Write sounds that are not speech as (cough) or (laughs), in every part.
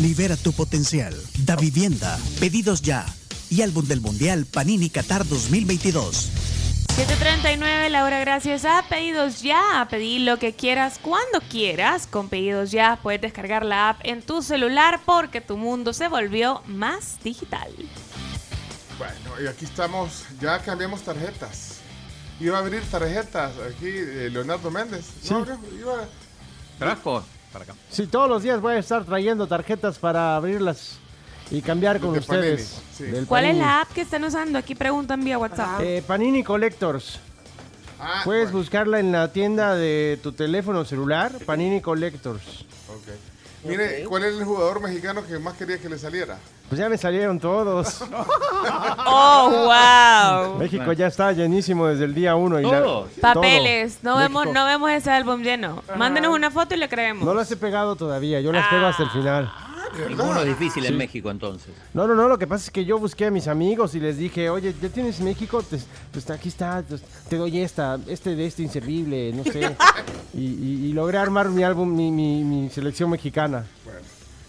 libera tu potencial, Da Vivienda, pedidos ya y álbum del Mundial Panini Qatar 2022. 739, Laura, gracias a Pedidos Ya. A pedir lo que quieras cuando quieras. Con Pedidos Ya puedes descargar la app en tu celular porque tu mundo se volvió más digital. Bueno, y aquí estamos, ya cambiamos tarjetas. Iba a abrir tarjetas aquí eh, Leonardo Méndez. Sí. No, iba- para acá. Sí, todos los días voy a estar trayendo tarjetas para abrirlas y cambiar con De ustedes. Panini, sí. del ¿Cuál es la app que están usando? Aquí preguntan vía WhatsApp. Eh, Panini Collectors. Ah, Puedes bueno, buscarla en la tienda de tu teléfono celular, Panini Collectors. ok. Mire, ¿cuál es el jugador mexicano que más quería que le saliera? Pues ya me salieron todos. (laughs) (laughs) ¡Oh, wow! México ya está llenísimo desde el día uno. Y la-. Papeles, no vemos, no vemos ese álbum lleno. Mándenos una foto y le creemos. No las he pegado todavía, yo las pego hasta el final. Ninguno es difícil en México entonces. No, no, no, lo que pasa es que yo busqué a mis amigos y les dije, oye, ¿ya tienes México? Pues, pues aquí está, pues, te doy esta, este de este inservible, no sé. (laughs) y, y- y logré armar mi álbum, mi, mi- mi selección mexicana. Bueno,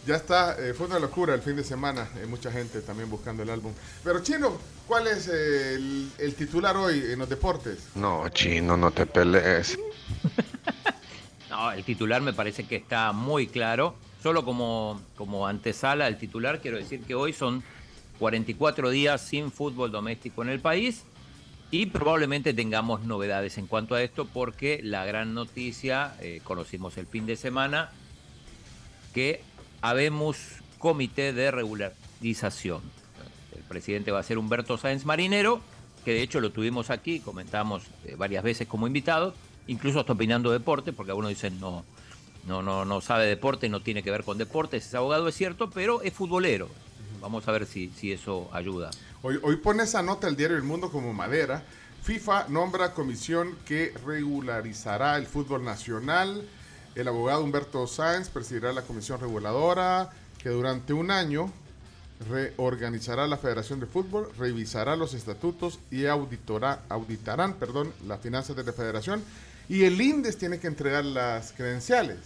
ya está, eh, fue una locura el fin de semana, eh, mucha gente también buscando el álbum. Pero Chino, ¿cuál es eh, el, el titular hoy en los deportes? No, chino, no te pelees. (laughs) No, el titular me parece que está muy claro. Solo como, como antesala al titular, quiero decir que hoy son 44 días sin fútbol doméstico en el país y probablemente tengamos novedades en cuanto a esto porque la gran noticia, eh, conocimos el fin de semana, que habemos comité de regularización. El presidente va a ser Humberto Sáenz Marinero, que de hecho lo tuvimos aquí, comentamos eh, varias veces como invitado, incluso hasta opinando deporte, porque algunos dicen no, no, no, no sabe deporte, no tiene que ver con deportes, es abogado, es cierto, pero es futbolero. Vamos a ver si, si eso ayuda. Hoy, hoy pone esa nota el diario El Mundo como madera. FIFA nombra comisión que regularizará el fútbol nacional. El abogado Humberto Sáenz presidirá la comisión reguladora que durante un año reorganizará la Federación de Fútbol, revisará los estatutos y auditorá, auditarán perdón, las finanzas de la federación. Y el INDES tiene que entregar las credenciales.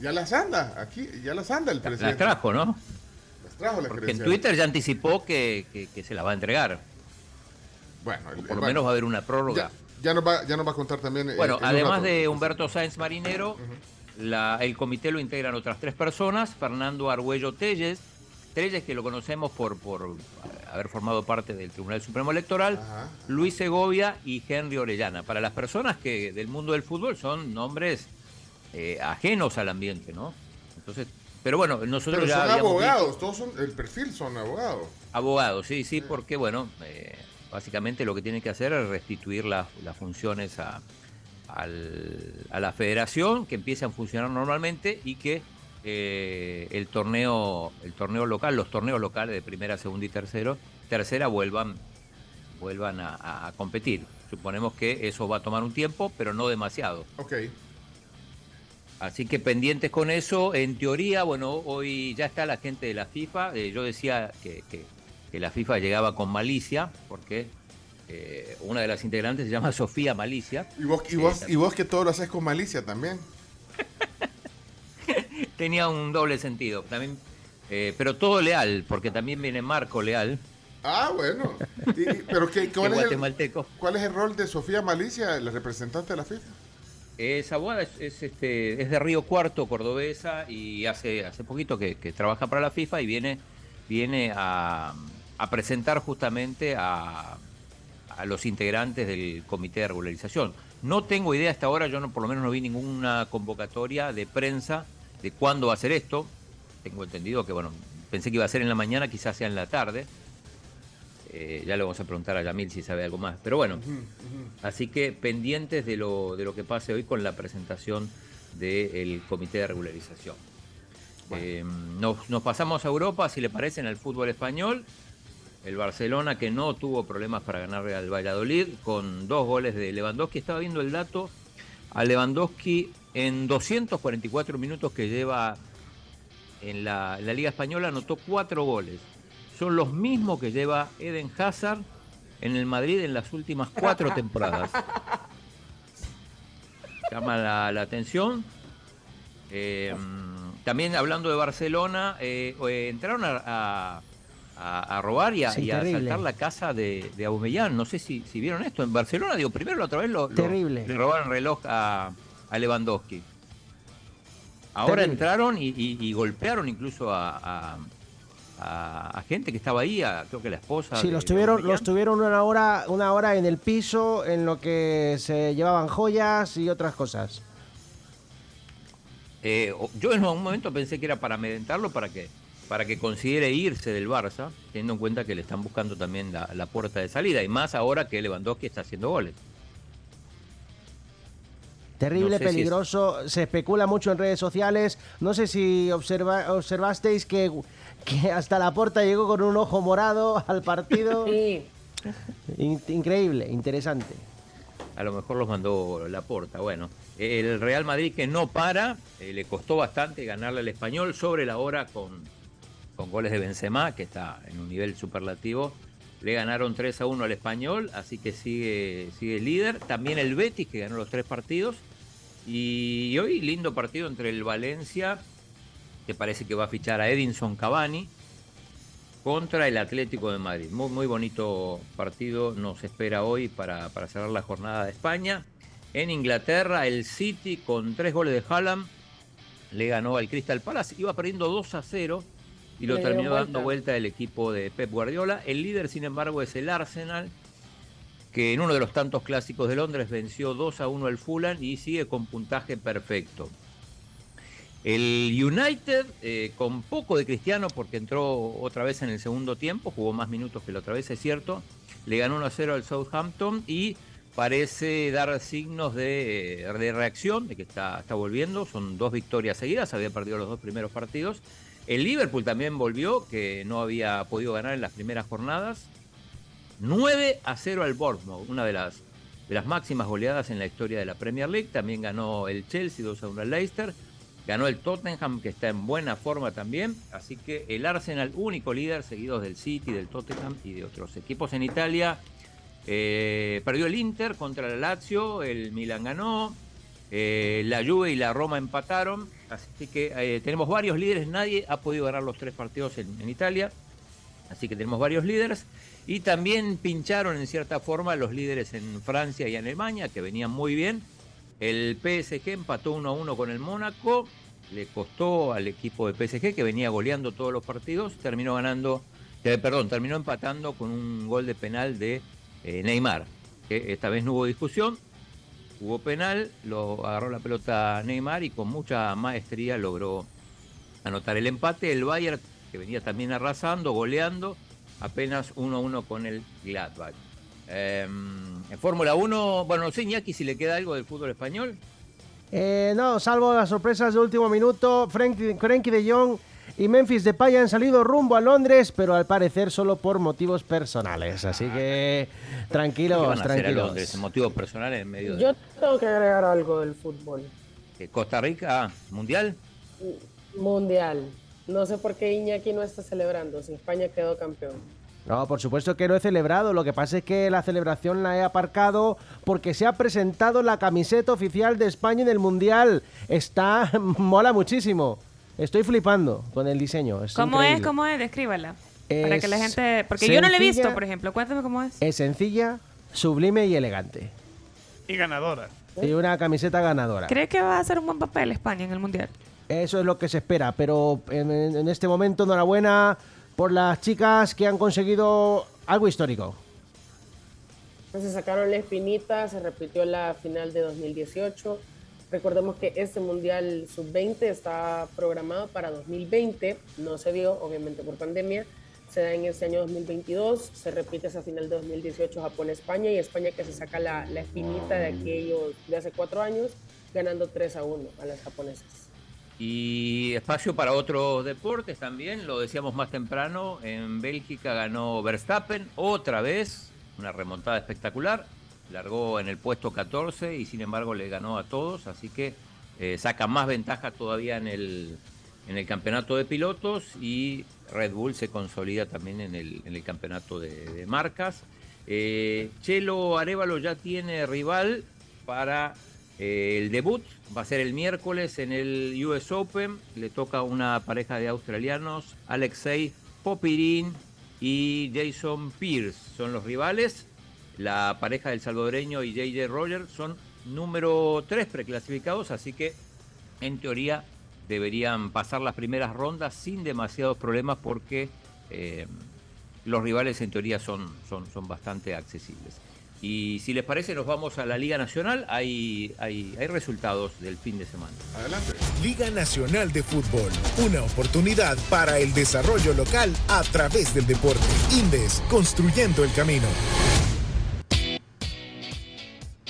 Ya las anda, aquí, ya las anda el presidente. Las trajo, ¿no? Las trajo las Porque en credenciales. Twitter ya anticipó que, que- que se la va a entregar. Bueno, el- Por lo menos va a haber una prórroga. Ya, ya nos va, ya nos va a contar también. eh, Bueno, en además de Humberto Sáenz Marinero, la- el comité lo integran otras tres personas, Fernando Argüello Telles, Que lo conocemos por, por haber formado parte del Tribunal Supremo Electoral, Ajá. Luis Segovia y Henry Orellana. Para las personas que del mundo del fútbol son nombres eh, ajenos al ambiente, ¿no? Entonces, pero bueno, nosotros Pero ya son abogados, todos son, el perfil son abogados. Abogados, sí, sí, porque bueno, eh, básicamente lo que tienen que hacer es restituir las, las funciones a, al- a la federación, que empiecen a funcionar normalmente y que eh, el torneo, el torneo local, los torneos locales de primera, segunda y tercero, tercera vuelvan, vuelvan a, a- competir. Suponemos que eso va a tomar un tiempo, pero no demasiado. Ok. Así que pendientes con eso. En teoría, bueno, hoy ya está la gente de la FIFA. Eh, yo decía que, que- que la FIFA llegaba con malicia, porque eh, una de las integrantes se llama (laughs) Sofía Malicia. Y vos, y, vos, y vos que todo lo haces con malicia también. Tenía un doble sentido. También, eh, pero todo leal, porque también viene Marco Leal, Ah, bueno. Y- pero ¿qué, (laughs) cuál, es el, guatemalteco. cuál es el rol de Sofía Malicia, la representante de la FIFA? Es abogada, es, es, este, es de Río Cuarto, cordobesa, y hace, hace poquito que, que trabaja para la FIFA y viene, viene a, a presentar justamente a, a los integrantes del comité de regularización. No tengo idea hasta ahora, yo no, por lo menos no vi ninguna convocatoria de prensa de cuándo va a ser esto. Tengo entendido que, bueno, pensé que iba a ser en la mañana, quizás sea en la tarde. Eh, ya le vamos a preguntar a Yamil si sabe algo más. Pero bueno, así que pendientes de lo, de lo que pase hoy con la presentación del comité de regularización. Eh, nos, nos pasamos a Europa, si le parece, en el fútbol español. El Barcelona que no tuvo problemas para ganarle al Valladolid con dos goles de Lewandowski. Estaba viendo el dato. A Lewandowski en 244 minutos que lleva en la, en la Liga Española anotó cuatro goles. Son los mismos que lleva Eden Hazard en el Madrid en las últimas cuatro temporadas. (laughs) Llama la, la atención. Eh, también hablando de Barcelona, eh, eh, entraron a, a- a- a robar y a, Sí, y a terrible. asaltar la casa de, de Aubameyang. No sé si, si vieron esto. En Barcelona, digo, primero la otra vez lo, lo- Terrible. le robaron reloj a, a Lewandowski. Ahora Terrible. entraron y, y- y golpearon incluso a, gente que estaba ahí, creo que la esposa. Sí, de- los tuvieron, los tuvieron una hora, una hora en el piso en lo que se llevaban joyas y otras cosas. Eh, yo en un momento pensé que era para amedrentarlo para que, para que considere irse del Barça, teniendo en cuenta que le están buscando también la, la puerta de salida, y más ahora que Lewandowski está haciendo goles. Terrible, No sé si es- peligroso, se especula mucho en redes sociales. No sé si observa- observasteis que, que hasta la puerta llegó con un ojo morado al partido. (laughs) Sí, In- increíble, interesante. A lo mejor los mandó la puerta. Bueno, el Real Madrid que no para, eh, le costó bastante ganarle al español sobre la hora con, con goles de Benzema, que está en un nivel superlativo. Le ganaron 3 a 1 al español, así que sigue, sigue líder. También el Betis, que ganó los tres partidos. Y hoy lindo partido entre el Valencia, que parece que va a fichar a Edinson Cavani, contra el Atlético de Madrid. Muy, muy bonito partido nos espera hoy para, para cerrar la jornada de España. En Inglaterra, el City con tres goles de Haaland le ganó al Crystal Palace. Iba perdiendo 2 a 0 y lo terminó vuelta. dando vuelta el equipo de Pep Guardiola. El líder, sin embargo, es el Arsenal, que en uno de los tantos clásicos de Londres venció 2 a 1 al Fulham y sigue con puntaje perfecto. El United, eh, con poco de Cristiano, porque entró otra vez en el segundo tiempo, jugó más minutos que la otra vez, es cierto, le ganó 1 a 0 al Southampton y parece dar signos de, de reacción, de que está, está volviendo. Son dos victorias seguidas, había perdido los dos primeros partidos. El Liverpool también volvió, que no había podido ganar en las primeras jornadas. 9 a 0 al Bournemouth, una de las, las máximas goleadas en la historia de la Premier League. También ganó el Chelsea 2 a 1 al Leicester. Ganó el Tottenham, que está en buena forma también. Así que el Arsenal, único líder, seguidos del City, del Tottenham y de otros equipos en Italia. Eh, perdió el Inter contra el Lazio, el Milan ganó, eh, la Juve y la Roma empataron. Así que eh, tenemos varios líderes. Nadie ha podido ganar los tres partidos en, Italia. Así que tenemos varios líderes. Y también pincharon en cierta forma los líderes en Francia y Alemania, que venían muy bien. El PSG empató 1 a 1 con el Mónaco. Le costó al equipo de PSG, que venía goleando todos los partidos. Terminó ganando, eh, perdón, terminó empatando con un gol de penal de Neymar. Que esta vez no hubo discusión. Hubo penal, lo agarró la pelota Neymar y con mucha maestría logró anotar el empate. El Bayern, que venía también arrasando, goleando, apenas 1-1 con el Gladbach. Eh, en Fórmula 1, bueno, no sé, Iñaki, si le queda algo del fútbol español. Eh, no, salvo las sorpresas de último minuto, Frankie, de Jong y Memphis Depay han salido rumbo a Londres, pero al parecer solo por motivos personales. Así que ¿Qué tranquilos, van a hacer a tranquilos. Londres? Motivo personal en medio de yo tengo que agregar algo del fútbol Costa Rica, ah, Mundial. mundial. No sé por qué Iñaki no está celebrando si España quedó campeón. No, por supuesto que no he celebrado. Lo que pasa es que la celebración la he aparcado porque se ha presentado la camiseta oficial de España en el Mundial. Está, (laughs) mola muchísimo. Estoy flipando con el diseño. Es ¿Cómo es? increíble. ¿Cómo es? Descríbala. Para Es que la gente... Porque yo no la he visto, sencilla. por ejemplo. Cuéntame cómo es. Es sencilla, sublime y elegante. Y ganadora. Y una camiseta ganadora. ¿Cree que va a hacer un buen papel España en el Mundial? Eso es lo que se espera, pero en, en- en este momento enhorabuena por las chicas que han conseguido algo histórico. Se sacaron la espinita, se repitió la final de 2018. Recordemos que este Mundial Sub-20 está programado para 2020, no se dio, obviamente por pandemia. Se da en este año 2022, se repite esa final de 2018 Japón-España y España que se saca la, la espinita de aquellos de hace cuatro años, ganando 3 a 1 a las japonesas. Y espacio para otros deportes también, lo decíamos más temprano, en Bélgica ganó Verstappen otra vez, una remontada espectacular, largó en el puesto 14 y sin embargo le ganó a todos, así que eh, saca más ventaja todavía en el, en el campeonato de pilotos y Red Bull se consolida también en el, en el campeonato de, marcas. Eh, Chelo Arevalo ya tiene rival para eh, el debut, va a ser el miércoles en el US Open, le toca una pareja de australianos, Alexei Popirin y Jason Pierce son los rivales. La pareja del salvadoreño y JJ Rogers son número 3 preclasificados, así que en teoría deberían pasar las primeras rondas sin demasiados problemas porque eh, los rivales en teoría son, son, son bastante accesibles. Y si les parece, nos vamos a la Liga Nacional. Hay, hay, hay resultados del fin de semana. Adelante. Liga Nacional de Fútbol, una oportunidad para el desarrollo local a través del deporte. Indes, construyendo el camino.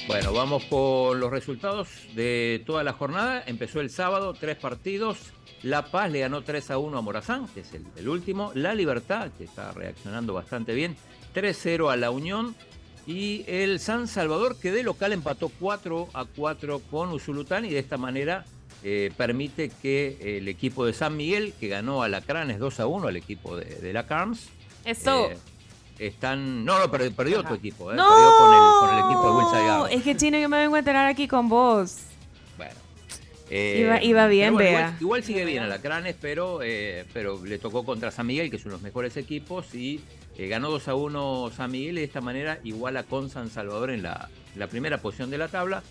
Bueno, vamos con los resultados de toda la jornada. Empezó el sábado, tres partidos. La Paz le ganó 3 a 1 a Morazán, que es el, el último. La Libertad, que está reaccionando bastante bien, 3-0 a la Unión. Y el San Salvador, que de local empató 4 a 4 con Usulután y de esta manera eh, permite que el equipo de San Miguel, que ganó a Lacranes 2 a 1 al equipo de, de la Carms, Eso. eh, están. No, no, perdió, perdió tu equipo, eh, ¡No! perdió con el, con el equipo de Salgado. Es que Chino, yo me vengo a enterar aquí con vos. Bueno. Iba- iba bien, bueno, vea. Igual, igual sigue bien a Lacranes, pero, eh, pero le tocó contra San Miguel, que es uno de los mejores equipos, y eh, ganó 2 a 1 San Miguel y de esta manera iguala con San Salvador en la, la primera posición de la tabla.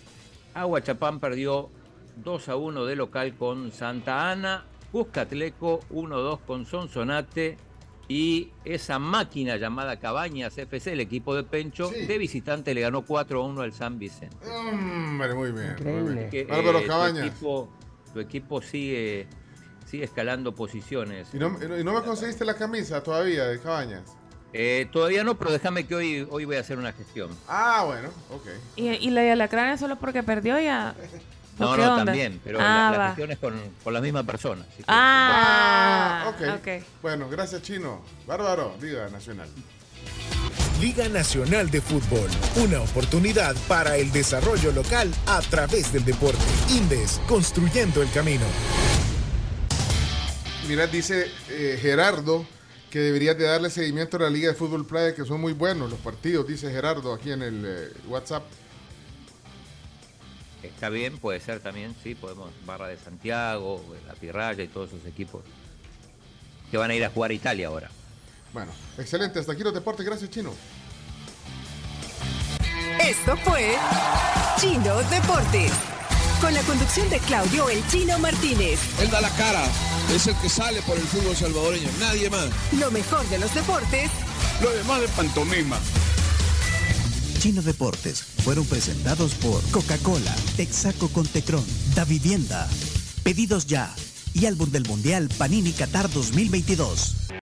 Aguachapán perdió 2 a 1 de local con Santa Ana, Cuscatleco 1-2 con Sonsonate y esa máquina llamada Cabañas FC, el equipo de Pencho, de visitante le ganó 4 a 1 al San Vicente. Hombre, muy bien. Muy bien. Que, Álvaro eh, tu Cabañas. equipo, tu equipo sigue, sigue escalando posiciones. ¿Y no, y no me conseguiste la camisa todavía de Cabañas? Eh, todavía no, pero déjame que hoy, hoy voy a hacer una gestión. Ah, bueno, ok. Y, y la de Alacrán es solo porque perdió ya. (laughs) ¿O No, no, onda? también, pero Ah, la, la va. gestión es con, con la misma persona. así que- Ah, ok. Bueno, gracias, Chino. Bárbaro, Liga Nacional. Liga Nacional de Fútbol, una oportunidad para el desarrollo local a través del deporte. Indes, construyendo el camino. Mira, dice eh, Gerardo que deberías de darle seguimiento a la Liga de Fútbol Playa, que son muy buenos los partidos, dice Gerardo aquí en el eh, WhatsApp. Está bien, puede ser también, sí, podemos, Barra de Santiago, la Pirraya y todos esos equipos que van a ir a jugar a Italia ahora. Bueno, excelente. Hasta aquí los deportes. Gracias, Chino. Esto fue Chino Deportes. Con la conducción de Claudio El Chino Martínez. Él da la cara, es el que sale por el fútbol salvadoreño, nadie más. Lo mejor de los deportes Lo demás de pantomima. Chino Deportes fueron presentados por Coca-Cola, Texaco con Tecron, Da Vivienda, Pedidos Ya y Álbum del Mundial Panini Qatar 2022.